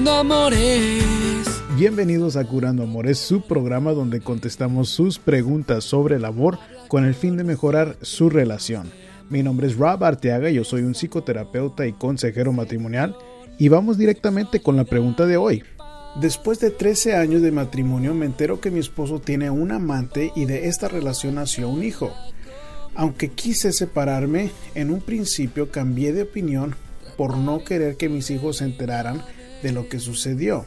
Curando Amores. Bienvenidos a Curando Amores, su programa donde contestamos sus preguntas sobre el amor con el fin de mejorar su relación. Mi nombre es Rob Arteaga, yo soy un psicoterapeuta y consejero matrimonial y vamos directamente con la pregunta de hoy. Después de 13 años de matrimonio me entero que mi esposo tiene un amante y de esta relación nació un hijo. Aunque quise separarme, en un principio cambié de opinión por no querer que mis hijos se enteraran de lo que sucedió,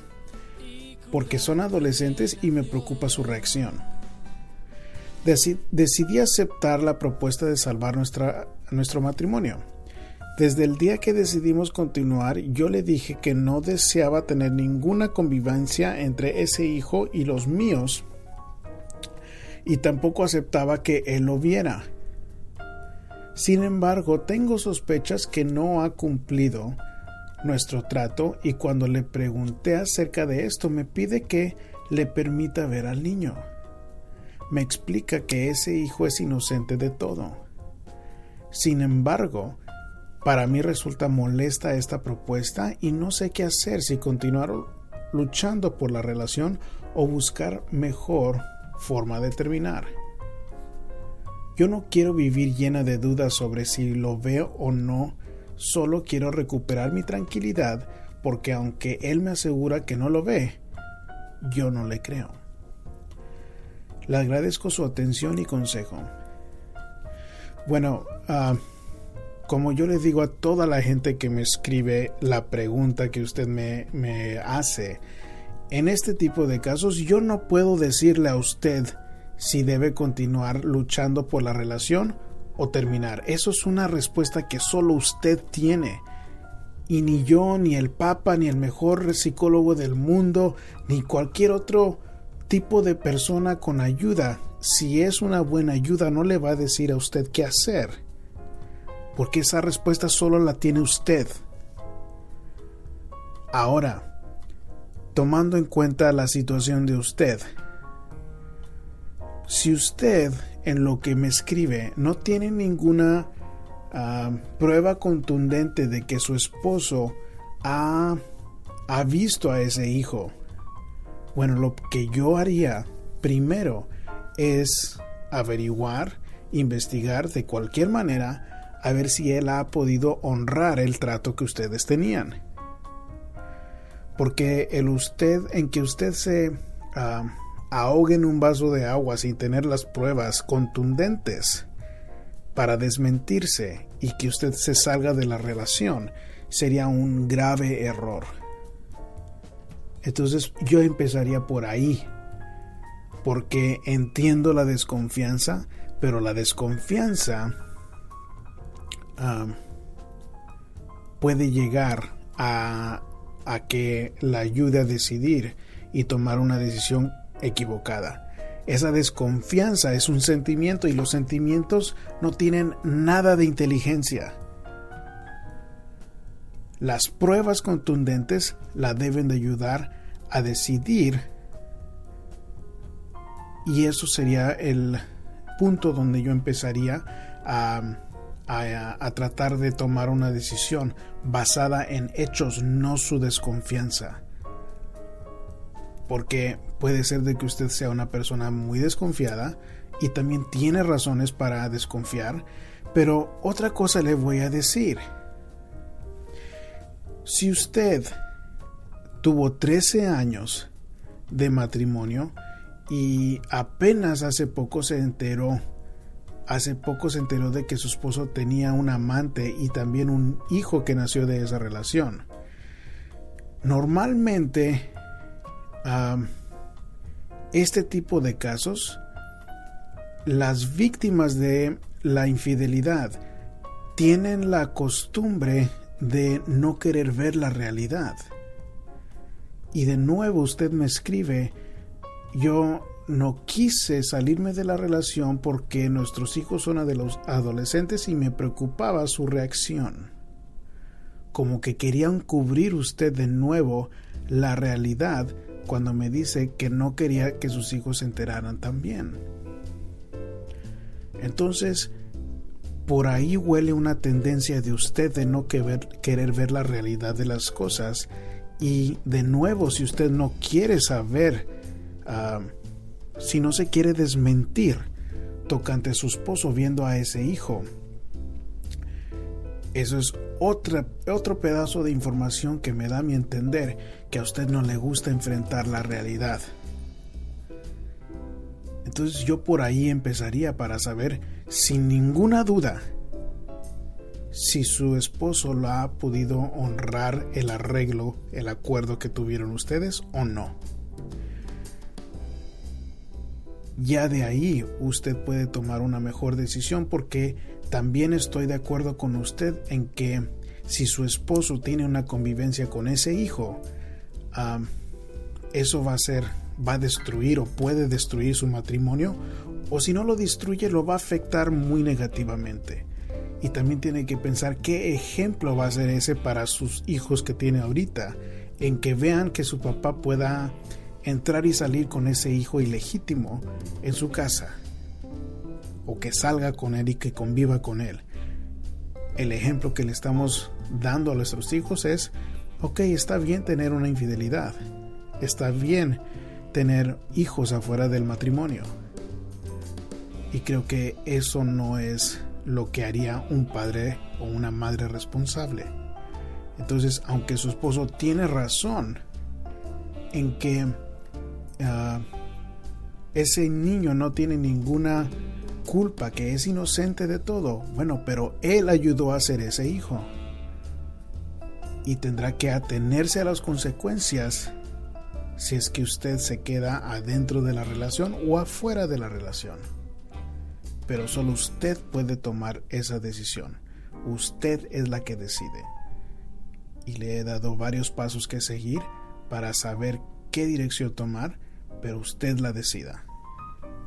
porque son adolescentes y me preocupa su reacción. Decidí aceptar la propuesta de salvar nuestra, nuestro matrimonio. Desde el día que decidimos continuar, yo le dije que no deseaba tener ninguna convivencia entre ese hijo y los míos, y tampoco aceptaba que él lo viera. Sin embargo, tengo sospechas que no ha cumplido nuestro trato y cuando le pregunté acerca de esto me pide que le permita ver al niño. Me explica que ese hijo es inocente de todo. Sin embargo, para mí resulta molesta esta propuesta y no sé qué hacer si continuar luchando por la relación o buscar mejor forma de terminar. Yo no quiero vivir llena de dudas sobre si lo veo o no, solo quiero recuperar mi tranquilidad porque aunque él me asegura que no lo ve, yo no le creo. Le agradezco su atención y consejo. Bueno, ah, como yo le digo a toda la gente que me escribe la pregunta que usted me hace, en este tipo de casos yo no puedo decirle a usted si debe continuar luchando por la relación o terminar. Eso es una respuesta que solo usted tiene. Y ni yo, ni el Papa, ni el mejor psicólogo del mundo, ni cualquier otro tipo de persona con ayuda, si es una buena ayuda, no le va a decir a usted qué hacer. Porque esa respuesta solo la tiene usted. Ahora, tomando en cuenta la situación de usted, si usted en lo que me escribe no tiene ninguna ah, prueba contundente de que su esposo ha, ha visto a ese hijo, bueno, lo que yo haría primero es averiguar, investigar de cualquier manera a ver si él ha podido honrar el trato que ustedes tenían. Porque el usted, en que usted se ah, ahogue en un vaso de agua sin tener las pruebas contundentes para desmentirse y que usted se salga de la relación sería un grave error. Entonces yo empezaría por ahí, porque entiendo la desconfianza, pero la desconfianza puede llegar a, a que la ayude a decidir y tomar una decisión equivocada. Esa desconfianza es un sentimiento y los sentimientos no tienen nada de inteligencia. Las pruebas contundentes la deben de ayudar a decidir y eso sería el punto donde yo empezaría a, a, tratar de tomar una decisión basada en hechos, no su desconfianza porque puede ser de que usted sea una persona muy desconfiada y también tiene razones para desconfiar, pero otra cosa le voy a decir. Si usted tuvo 13 años de matrimonio y apenas hace poco se enteró, hace poco se enteró de que su esposo tenía un amante y también un hijo que nació de esa relación. Normalmente este tipo de casos, las víctimas de la infidelidad tienen la costumbre de no querer ver la realidad. Y de nuevo usted me escribe, yo no quise salirme de la relación porque nuestros hijos son de los adolescentes y me preocupaba su reacción. Como que querían cubrir usted de nuevo la realidad cuando me dice que no quería que sus hijos se enteraran también. Entonces, por ahí huele una tendencia de usted de no querer ver la realidad de las cosas Y de nuevo, si usted no quiere saber, ah, si no se quiere desmentir tocante a su esposo viendo a ese hijo, eso es otra, otro pedazo de información que me da mi entender que a usted no le gusta enfrentar la realidad. Entonces yo por ahí empezaría para saber sin ninguna duda si su esposo lo ha podido honrar el arreglo, el acuerdo que tuvieron ustedes o no. Ya de ahí usted puede tomar una mejor decisión porque también estoy de acuerdo con usted en que si su esposo tiene una convivencia con ese hijo, ah, eso va a ser, va a destruir o puede destruir su matrimonio, o si no lo destruye, lo va a afectar muy negativamente. Y también tiene que pensar qué ejemplo va a ser ese para sus hijos que tiene ahorita, en que vean que su papá pueda entrar y salir con ese hijo ilegítimo en su casa o que salga con él y que conviva con él. El ejemplo que le estamos dando a nuestros hijos es, ok, está bien tener una infidelidad, está bien tener hijos afuera del matrimonio. Y creo que eso no es lo que haría un padre o una madre responsable. Entonces, aunque su esposo tiene razón en que ah, ese niño no tiene ninguna culpa, que es inocente de todo. Bueno, pero él ayudó a ser ese hijo. Y tendrá que atenerse a las consecuencias si es que usted se queda adentro de la relación o afuera de la relación. Pero solo usted puede tomar esa decisión. Usted es la que decide. Y le he dado varios pasos que seguir para saber qué dirección tomar, pero usted la decida.